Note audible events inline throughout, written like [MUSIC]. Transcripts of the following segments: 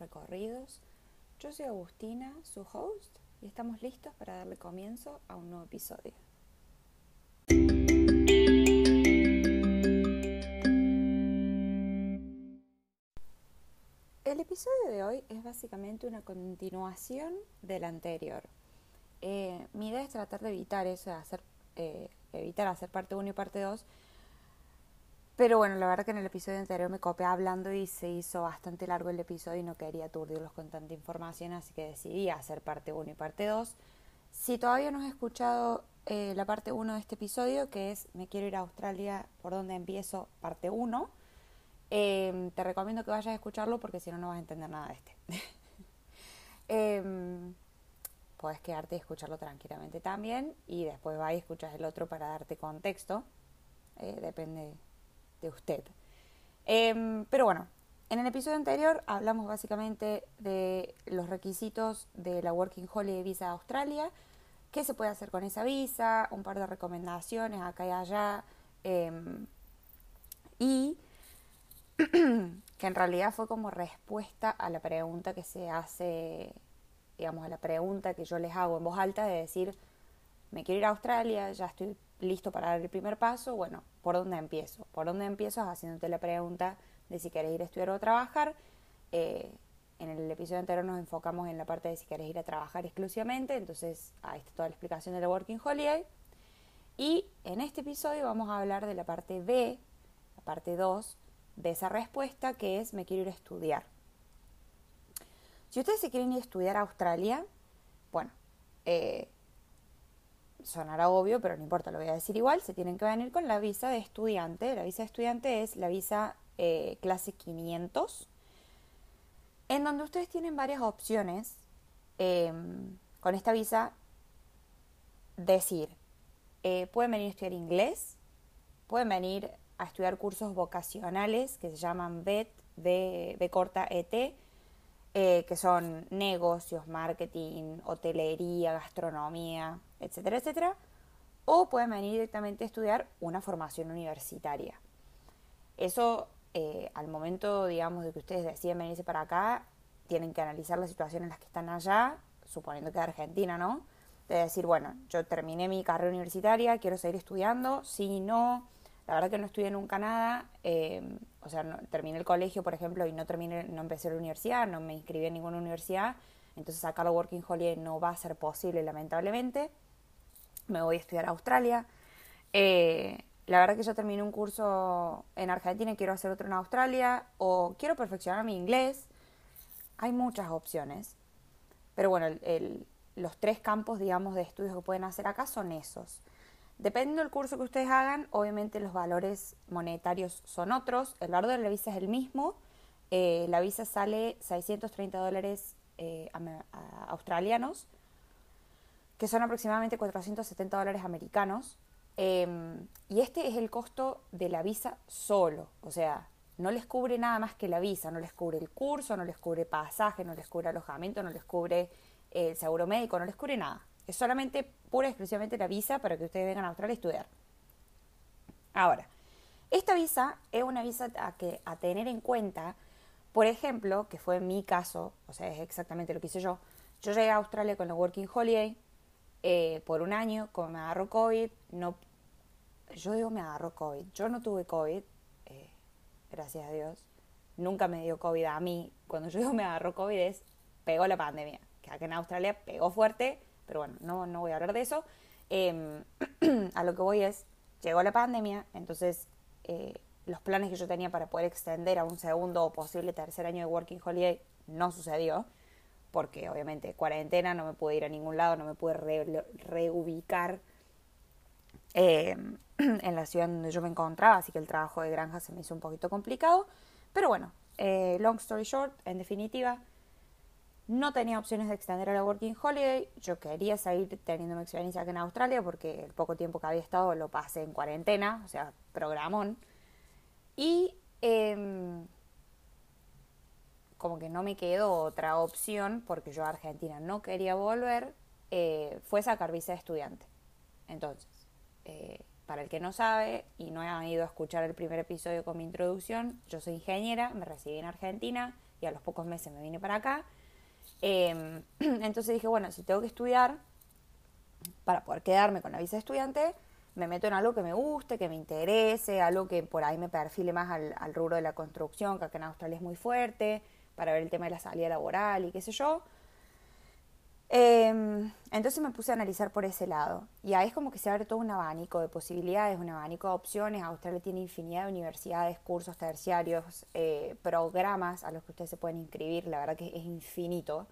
recorridos. Yo soy Agustina, su host, y estamos listos para darle comienzo a un nuevo episodio. El episodio de hoy es básicamente una continuación del anterior. Eh, mi idea es tratar de evitar eso, de hacer, eh, evitar hacer parte 1 y parte 2, pero bueno, la verdad que en el episodio anterior me copé hablando y se hizo bastante largo el episodio y no quería aturdirlos con tanta información, así que decidí hacer parte 1 y parte 2. Si todavía no has escuchado eh, la parte 1 de este episodio, que es Me quiero ir a Australia, por donde empiezo, parte 1, em, te recomiendo que vayas a escucharlo porque si no, no vas a entender nada de este. [LAUGHS] eh, puedes quedarte y escucharlo tranquilamente también y después vas y escuchas el otro para darte contexto. Eh, depende de usted. Em, pero bueno, en el episodio anterior hablamos básicamente de los requisitos de la Working Holiday Visa de Australia, qué se puede hacer con esa visa, un par de recomendaciones acá y allá, em, y [CLEARS THROAT] que en realidad fue como respuesta a la pregunta que se hace, digamos, a la pregunta que yo les hago en voz alta de decir, me quiero ir a Australia, ya estoy listo para dar el primer paso, bueno, ¿por dónde empiezo? ¿Por dónde empiezo? Haciéndote la pregunta de si querés ir a estudiar o trabajar. Eh, en el episodio anterior nos enfocamos en la parte de si querés ir a trabajar exclusivamente, entonces ahí está toda la explicación de la Working Holiday. Y en este episodio vamos a hablar de la parte B, la parte 2 de esa respuesta, que es me quiero ir a estudiar. Si ustedes se quieren ir a estudiar a Australia, bueno, eh, sonará obvio, pero no importa, lo voy a decir igual, se tienen que venir con la visa de estudiante. La visa de estudiante es la visa eh, clase 500, en donde ustedes tienen varias opciones em, con esta visa. Decir, eh, pueden venir a estudiar inglés, pueden venir a estudiar cursos vocacionales que se llaman BET, B, B corta ET, eh, que son negocios, marketing, hotelería, gastronomía, etcétera, etcétera, o pueden venir directamente a estudiar una formación universitaria. Eso, eh, al momento, digamos, de que ustedes deciden venirse para acá, tienen que analizar la situación en la que están allá, suponiendo que es Argentina, ¿no? De decir, bueno, yo terminé mi carrera universitaria, quiero seguir estudiando, si no, la verdad que no estudié nunca nada, eh, o sea, terminé el colegio, por ejemplo, y no terminé, no empecé la universidad, no me inscribí en ninguna universidad, entonces sacar la Working Holiday no va a ser posible, lamentablemente. Me voy a estudiar a Australia. Eh, la verdad que yo terminé un curso en Argentina y quiero hacer otro en Australia, o quiero perfeccionar mi inglés. Hay muchas opciones. Pero bueno, los tres campos, digamos, de estudios que pueden hacer acá son esos. Dependiendo del curso que ustedes hagan, obviamente los valores monetarios son otros. El valor de la visa es el mismo. Eh, la visa sale 630 dólares eh, australianos, que son aproximadamente 470 dólares americanos. Em, y este es el costo de la visa solo. O sea, no les cubre nada más que la visa. No les cubre el curso, no les cubre pasaje, no les cubre alojamiento, no les cubre el seguro médico, no les cubre nada. Es solamente, pura y exclusivamente la visa para que ustedes vengan a Australia a estudiar. Ahora, esta visa es una visa a, que, a tener en cuenta, por ejemplo, que fue mi caso, o sea, es exactamente lo que hice yo. Yo llegué a Australia con la Working Holiday eh, por un año, como me agarró COVID, no, yo digo me agarró COVID, yo no tuve COVID, eh, gracias a Dios, nunca me dio COVID a mí. Cuando yo digo me agarró COVID es, pegó la pandemia, que aquí en Australia pegó fuerte, pero bueno, no, no voy a hablar de eso. Eh, [CLEARS THROAT] a lo que voy es, llegó la pandemia, entonces eh, los planes que yo tenía para poder extender a un segundo o posible tercer año de Working Holiday no sucedió, porque obviamente cuarentena, no me pude ir a ningún lado, no me pude re, reubicar eh, [CLEARS THROAT] en la ciudad donde yo me encontraba, así que el trabajo de granja se me hizo un poquito complicado. Pero bueno, eh, long story short, en definitiva, no tenía opciones de extender la Working Holiday. Yo quería seguir teniendo mi experiencia aquí en Australia porque el poco tiempo que había estado lo pasé en cuarentena, o sea, programón. Y eh, como que no me quedó otra opción porque yo a Argentina no quería volver, eh, fue sacar visa de estudiante. Entonces, eh, para el que no sabe y no ha ido a escuchar el primer episodio con mi introducción, yo soy ingeniera, me recibí en Argentina y a los pocos meses me vine para acá. Em, [CLEARS THROAT] entonces dije, bueno, si tengo que estudiar para poder quedarme con la visa de estudiante, me meto en algo que me guste, que me interese, algo que por ahí me perfile más al, al rubro de la construcción, que acá en Australia es muy fuerte, para ver el tema de la salida laboral y qué sé yo. Em, entonces me puse a analizar por ese lado. Y ahí es como que se abre todo un abanico de posibilidades, un abanico de opciones. Australia tiene infinidad de universidades, cursos terciarios, eh, programas a los que ustedes se pueden inscribir. La verdad que es infinito.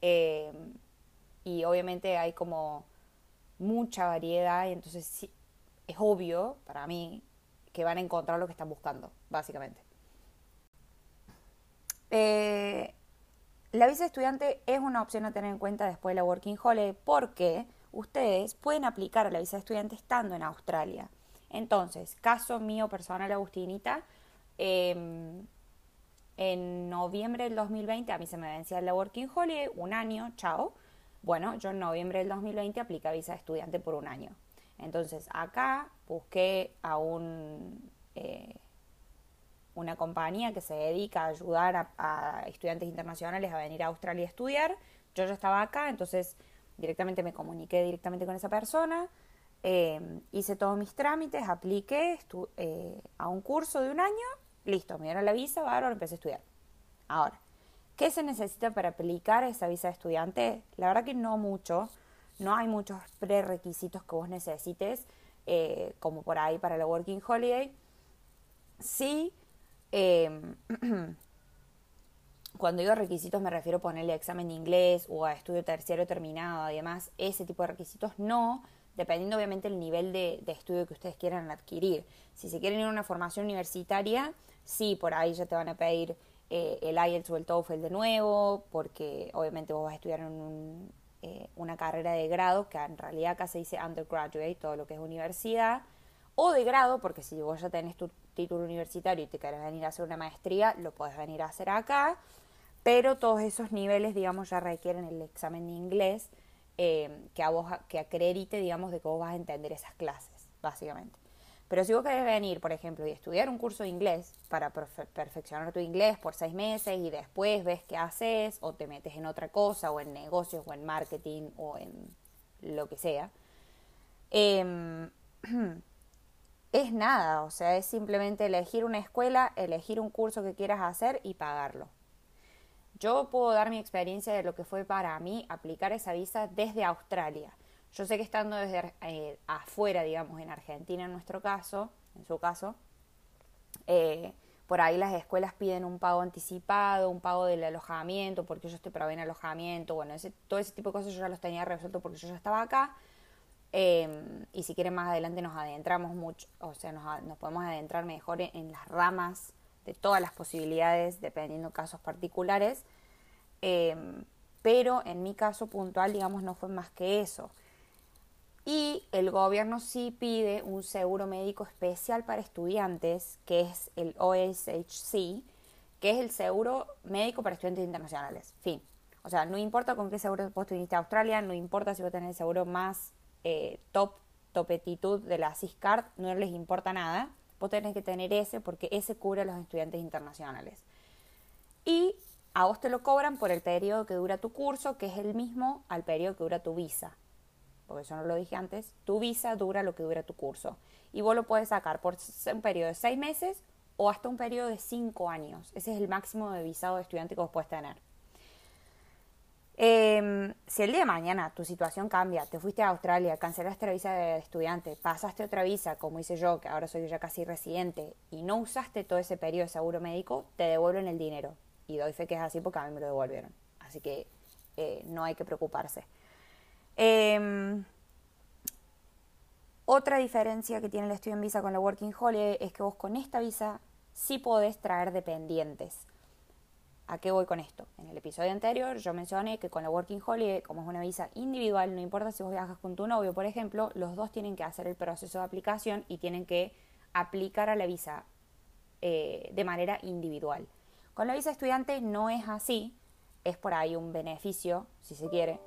Em, y obviamente hay como mucha variedad y entonces sí, es obvio para mí que van a encontrar lo que están buscando, básicamente. Eh, la visa estudiante es una opción a tener en cuenta después de la Working Holiday porque ustedes pueden aplicar a la visa estudiante estando en Australia. Entonces, caso mío personal, Agustinita, em, en noviembre del 2020 a mí se me vencía la Working Holiday, un año, chao. Bueno, yo en noviembre del 2020 apliqué visa estudiante por un año. Entonces, acá busqué a un... Eh, una compañía que se dedica a ayudar a, estudiantes internacionales a venir a Australia a estudiar. Yo ya estaba acá, entonces directamente me comuniqué directamente con esa persona, eh, hice todos mis trámites, apliqué eh, a un curso de un año, listo, me dieron la visa, bárbaro, empecé a estudiar. Ahora, ¿qué se necesita para aplicar esa visa de estudiante? La verdad que no mucho, no hay muchos prerequisitos que vos necesites, eh, como por ahí para la Working Holiday. Sí, Em, [CLEARS THROAT] cuando digo requisitos me refiero a ponerle examen de inglés o a estudio terciario terminado, además, ese tipo de requisitos no, dependiendo obviamente del nivel de, estudio que ustedes quieran adquirir. Si se quieren ir a una formación universitaria, sí, por ahí ya te van a pedir eh, el IELTS o el TOEFL de nuevo, porque obviamente vos vas a estudiar en eh, una carrera de grado, que en realidad acá se dice undergraduate, todo lo que es universidad, o de grado, porque si vos ya tenés tu título universitario y te querés venir a hacer una maestría, lo puedes venir a hacer acá, pero todos esos niveles, digamos, ya requieren el examen de inglés eh, que, a vos, que acredite, digamos, de que vos vas a entender esas clases, básicamente. Pero si vos querés venir, por ejemplo, y estudiar un curso de inglés para perfeccionar tu inglés por seis meses y después ves qué haces o te metes en otra cosa o en negocios o en marketing o en lo que sea, eh, [CLEARS THROAT] es nada, o sea, es simplemente elegir una escuela, elegir un curso que quieras hacer y pagarlo. Yo puedo dar mi experiencia de lo que fue para mí aplicar esa visa desde Australia. Yo sé que estando desde eh, afuera, digamos, en Argentina en nuestro caso, en su caso, eh, por ahí las escuelas piden un pago anticipado, un pago del alojamiento, porque yo estoy proveen alojamiento, bueno, ese, todo ese tipo de cosas yo ya los tenía resuelto porque yo ya estaba acá Em, y si quieren más adelante nos adentramos mucho, o sea, nos, podemos adentrar mejor en, las ramas de todas las posibilidades, dependiendo casos particulares. Em, pero en mi caso puntual, digamos, no fue más que eso. Y el gobierno sí pide un seguro médico especial para estudiantes, que es el OSHC, que es el seguro médico para estudiantes internacionales. Fin. O sea, no importa con qué seguro vos viniste a Australia, no importa si vos tenés el seguro más eh, top, topetitud de la CISCART, no les importa nada. Vos tenés que tener ese porque ese cubre a los estudiantes internacionales. Y a vos te lo cobran por el periodo que dura tu curso, que es el mismo al periodo que dura tu visa. Porque eso no lo dije antes. Tu visa dura lo que dura tu curso. Y vos lo puedes sacar por un periodo de seis meses o hasta un periodo de cinco años. Ese es el máximo de visado de estudiante que vos puedes tener. Eh, si el día de mañana tu situación cambia, te fuiste a Australia, cancelaste la visa de estudiante, pasaste otra visa, como hice yo, que ahora soy ya casi residente, y no usaste todo ese periodo de seguro médico, te devuelven el dinero. Y doy fe que es así porque a mí me lo devolvieron. Así que eh, no hay que preocuparse. Eh, otra diferencia que tiene el estudio en visa con la Working Holiday es que vos con esta visa sí podés traer dependientes. ¿A qué voy con esto? En el episodio anterior yo mencioné que con la Working Holiday, como es una visa individual, no importa si vos viajas con tu novio, por ejemplo, los dos tienen que hacer el proceso de aplicación y tienen que aplicar a la visa eh, de manera individual. Con la visa estudiante no es así, es por ahí un beneficio, si se quiere.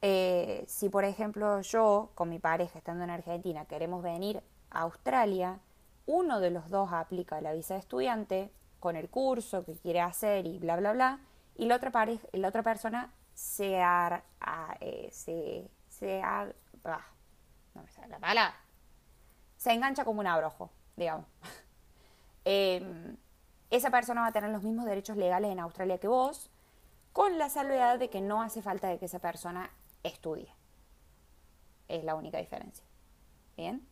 Eh, si por ejemplo yo con mi pareja estando en Argentina queremos venir a Australia, uno de los dos aplica la visa de estudiante, con el curso que quiere hacer y bla, bla, bla. Y la otra, la otra persona se, ar, eh, se, se ar, no me sale la palabra. Se engancha como un abrojo, digamos. [LAUGHS] Em, esa persona va a tener los mismos derechos legales en Australia que vos, con la salvedad de que no hace falta de que esa persona estudie. Es la única diferencia. ¿Bien?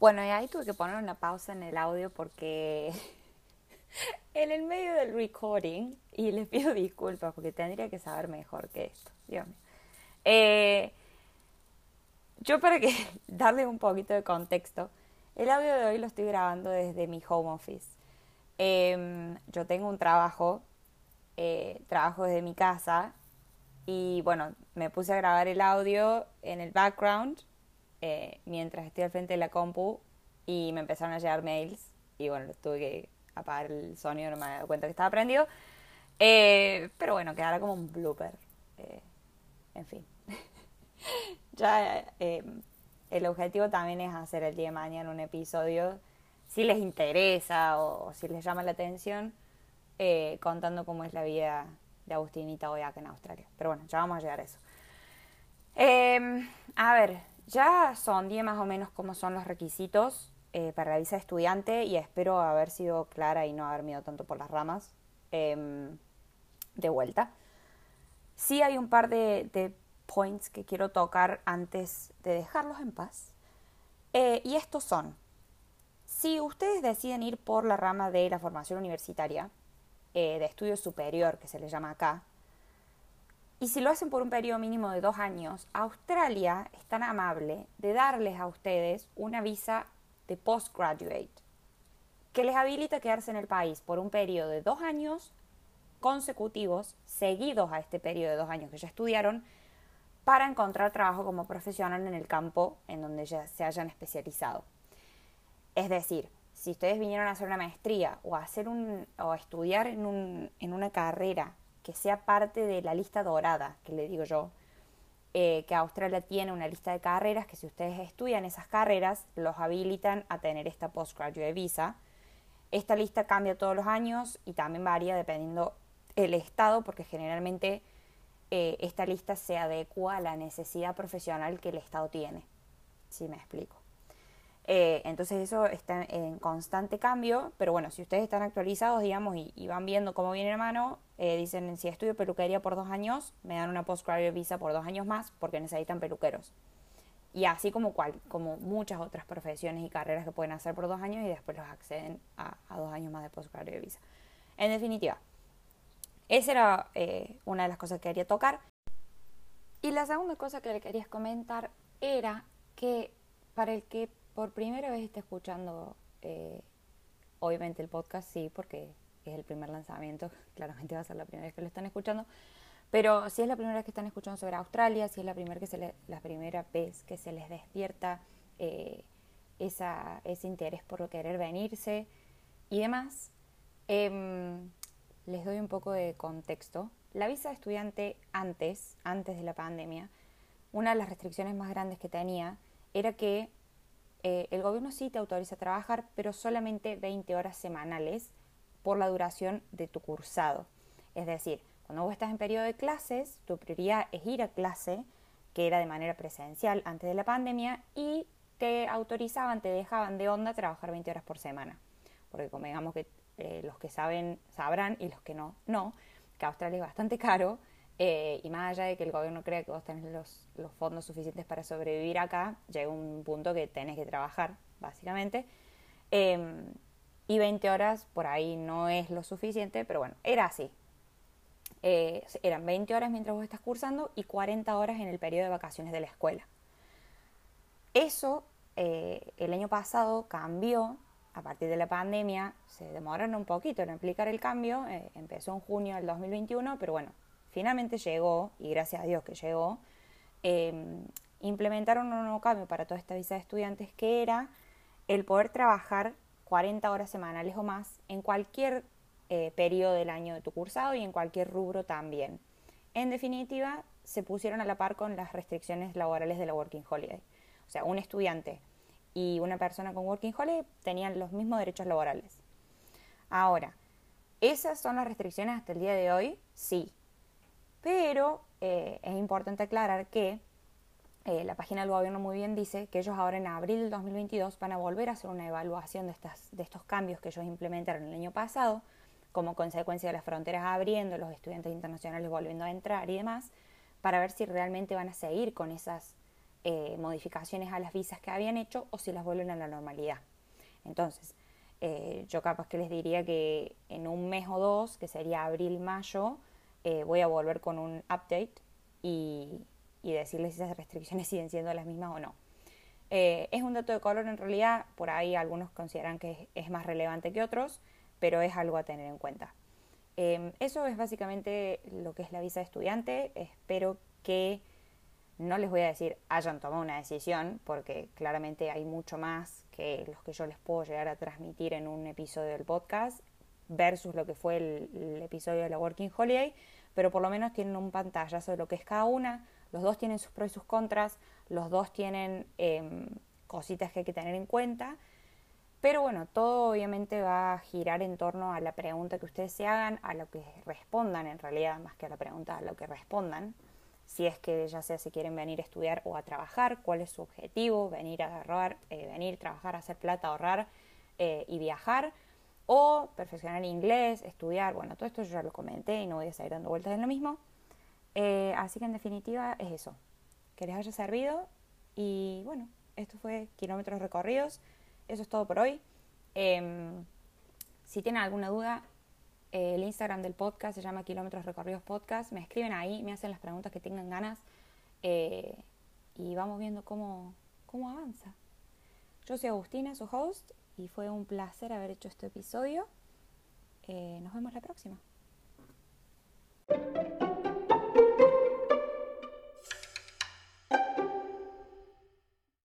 Bueno, y ahí tuve que poner una pausa en el audio porque [LAUGHS] en el medio del recording, y les pido disculpas porque tendría que saber mejor que esto, Dios mío. Eh, yo para que [LAUGHS] darle un poquito de contexto, el audio de hoy lo estoy grabando desde mi home office. Em, yo tengo un trabajo, eh, trabajo desde mi casa y bueno, me puse a grabar el audio en el background eh, mientras estoy al frente de la compu y me empezaron a llegar mails y bueno, tuve que apagar el sonido, no me había dado cuenta que estaba prendido. Eh, pero bueno, quedará como un blooper. Eh, en fin. [LAUGHS] ya el objetivo también es hacer el día de mañana un episodio, si les interesa o, si les llama la atención, contando cómo es la vida de Agustinita hoy acá en Australia. Pero bueno, ya vamos a llegar a eso. A ver, ya son 10 más o menos cómo son los requisitos eh, para la visa de estudiante y espero haber sido clara y no haber miedo tanto por las ramas em, de vuelta. Sí hay un par de, points que quiero tocar antes de dejarlos en paz. Eh, y estos son, si ustedes deciden ir por la rama de la formación universitaria, eh, de estudio superior, que se le llama acá, y si lo hacen por un periodo mínimo de dos años, Australia es tan amable de darles a ustedes una visa de postgraduate que les habilita quedarse en el país por un periodo de dos años consecutivos, seguidos a este periodo de dos años que ya estudiaron, para encontrar trabajo como profesional en el campo en donde ya se hayan especializado. Es decir, si ustedes vinieron a hacer una maestría o a hacer un o estudiar en, un, en una carrera sea parte de la lista dorada, que le digo yo, eh, que Australia tiene una lista de carreras que si ustedes estudian esas carreras los habilitan a tener esta postgraduate visa. Esta lista cambia todos los años y también varía dependiendo el estado, porque generalmente eh, esta lista se adecua a la necesidad profesional que el estado tiene. Si me explico. Eh, entonces eso está en constante cambio, pero bueno, si ustedes están actualizados, digamos, y, van viendo cómo viene la mano, eh, dicen, si estudio peluquería por dos años, me dan una postgraduate visa por dos años más porque necesitan peluqueros. Y así como, cual, como muchas otras profesiones y carreras que pueden hacer por dos años y después los acceden a, dos años más de postgraduate visa. En definitiva, esa era eh, una de las cosas que quería tocar. Y la segunda cosa que le quería comentar era que para el que por primera vez está escuchando, eh, obviamente el podcast sí, porque es el primer lanzamiento, [LAUGHS] claramente va a ser la primera vez que lo están escuchando, pero si es la primera vez que están escuchando sobre Australia, si es la primera, que se la primera vez que se les despierta eh, esa, ese interés por querer venirse y demás, em, les doy un poco de contexto. La visa de estudiante antes, antes de la pandemia, una de las restricciones más grandes que tenía era que eh, el gobierno sí te autoriza a trabajar, pero solamente 20 horas semanales por la duración de tu cursado. Es decir, cuando vos estás en periodo de clases, tu prioridad es ir a clase, que era de manera presencial antes de la pandemia, y te autorizaban, te dejaban de onda trabajar 20 horas por semana. Porque como digamos que eh, los que saben sabrán y los que no, no, que Australia es bastante caro eh, y más allá de que el gobierno crea que vos tenés los, fondos suficientes para sobrevivir acá, llega un punto que tenés que trabajar, básicamente. Em, y 20 horas por ahí no es lo suficiente, pero bueno, era así. Eh, eran 20 horas mientras vos estás cursando y 40 horas en el periodo de vacaciones de la escuela. Eso eh, el año pasado cambió a partir de la pandemia, se demoraron un poquito en aplicar el cambio, empezó en junio del 2021, pero bueno, finalmente llegó, y gracias a Dios que llegó, em, implementaron un nuevo cambio para toda esta visa de estudiantes que era el poder trabajar 40 horas semanales o más en cualquier eh, periodo del año de tu cursado y en cualquier rubro también. En definitiva, se pusieron a la par con las restricciones laborales de la Working Holiday. O sea, un estudiante y una persona con Working Holiday tenían los mismos derechos laborales. Ahora, ¿esas son las restricciones hasta el día de hoy? Sí. Pero eh, es importante aclarar que eh, la página del gobierno muy bien dice que ellos ahora en abril del 2022 van a volver a hacer una evaluación de, estas, de estos cambios que ellos implementaron el año pasado, como consecuencia de las fronteras abriendo, los estudiantes internacionales volviendo a entrar y demás, para ver si realmente van a seguir con esas eh, modificaciones a las visas que habían hecho o si las vuelven a la normalidad. Entonces, eh, yo capaz que les diría que en un mes o dos, que sería abril-mayo, voy a volver con un update y, decirles si esas restricciones [LAUGHS] siguen siendo las mismas o no. es un dato de color en realidad, por ahí algunos consideran que es, más relevante que otros, pero es algo a tener en cuenta. eso es básicamente lo que es la visa de estudiante. Espero que no les voy a decir hayan tomado una decisión, porque claramente hay mucho más que los que yo les puedo llegar a transmitir en un episodio del podcast versus lo que fue el, episodio de la Working Holiday, pero por lo menos tienen un pantallazo de lo que es cada una. Los dos tienen sus pros y sus contras, los dos tienen em, cositas que hay que tener en cuenta. Pero bueno, todo obviamente va a girar en torno a la pregunta que ustedes se hagan, a lo que respondan en realidad, más que a la pregunta, a lo que respondan si es que ya sea si quieren venir a estudiar o a trabajar, cuál es su objetivo, venir a ahorrar, eh, venir, trabajar, hacer plata, ahorrar eh, y viajar, o perfeccionar inglés, estudiar, bueno, todo esto yo ya lo comenté y no voy a seguir dando vueltas en lo mismo. Eh, así que en definitiva es eso, que les haya servido y bueno, esto fue kilómetros recorridos, eso es todo por hoy. Em, si tienen alguna duda, el Instagram del podcast se llama Kilómetros Recorridos Podcast. Me escriben ahí, me hacen las preguntas que tengan ganas eh, y vamos viendo cómo, cómo avanza. Yo soy Agustina, su host, y fue un placer haber hecho este episodio. Eh, nos vemos la próxima.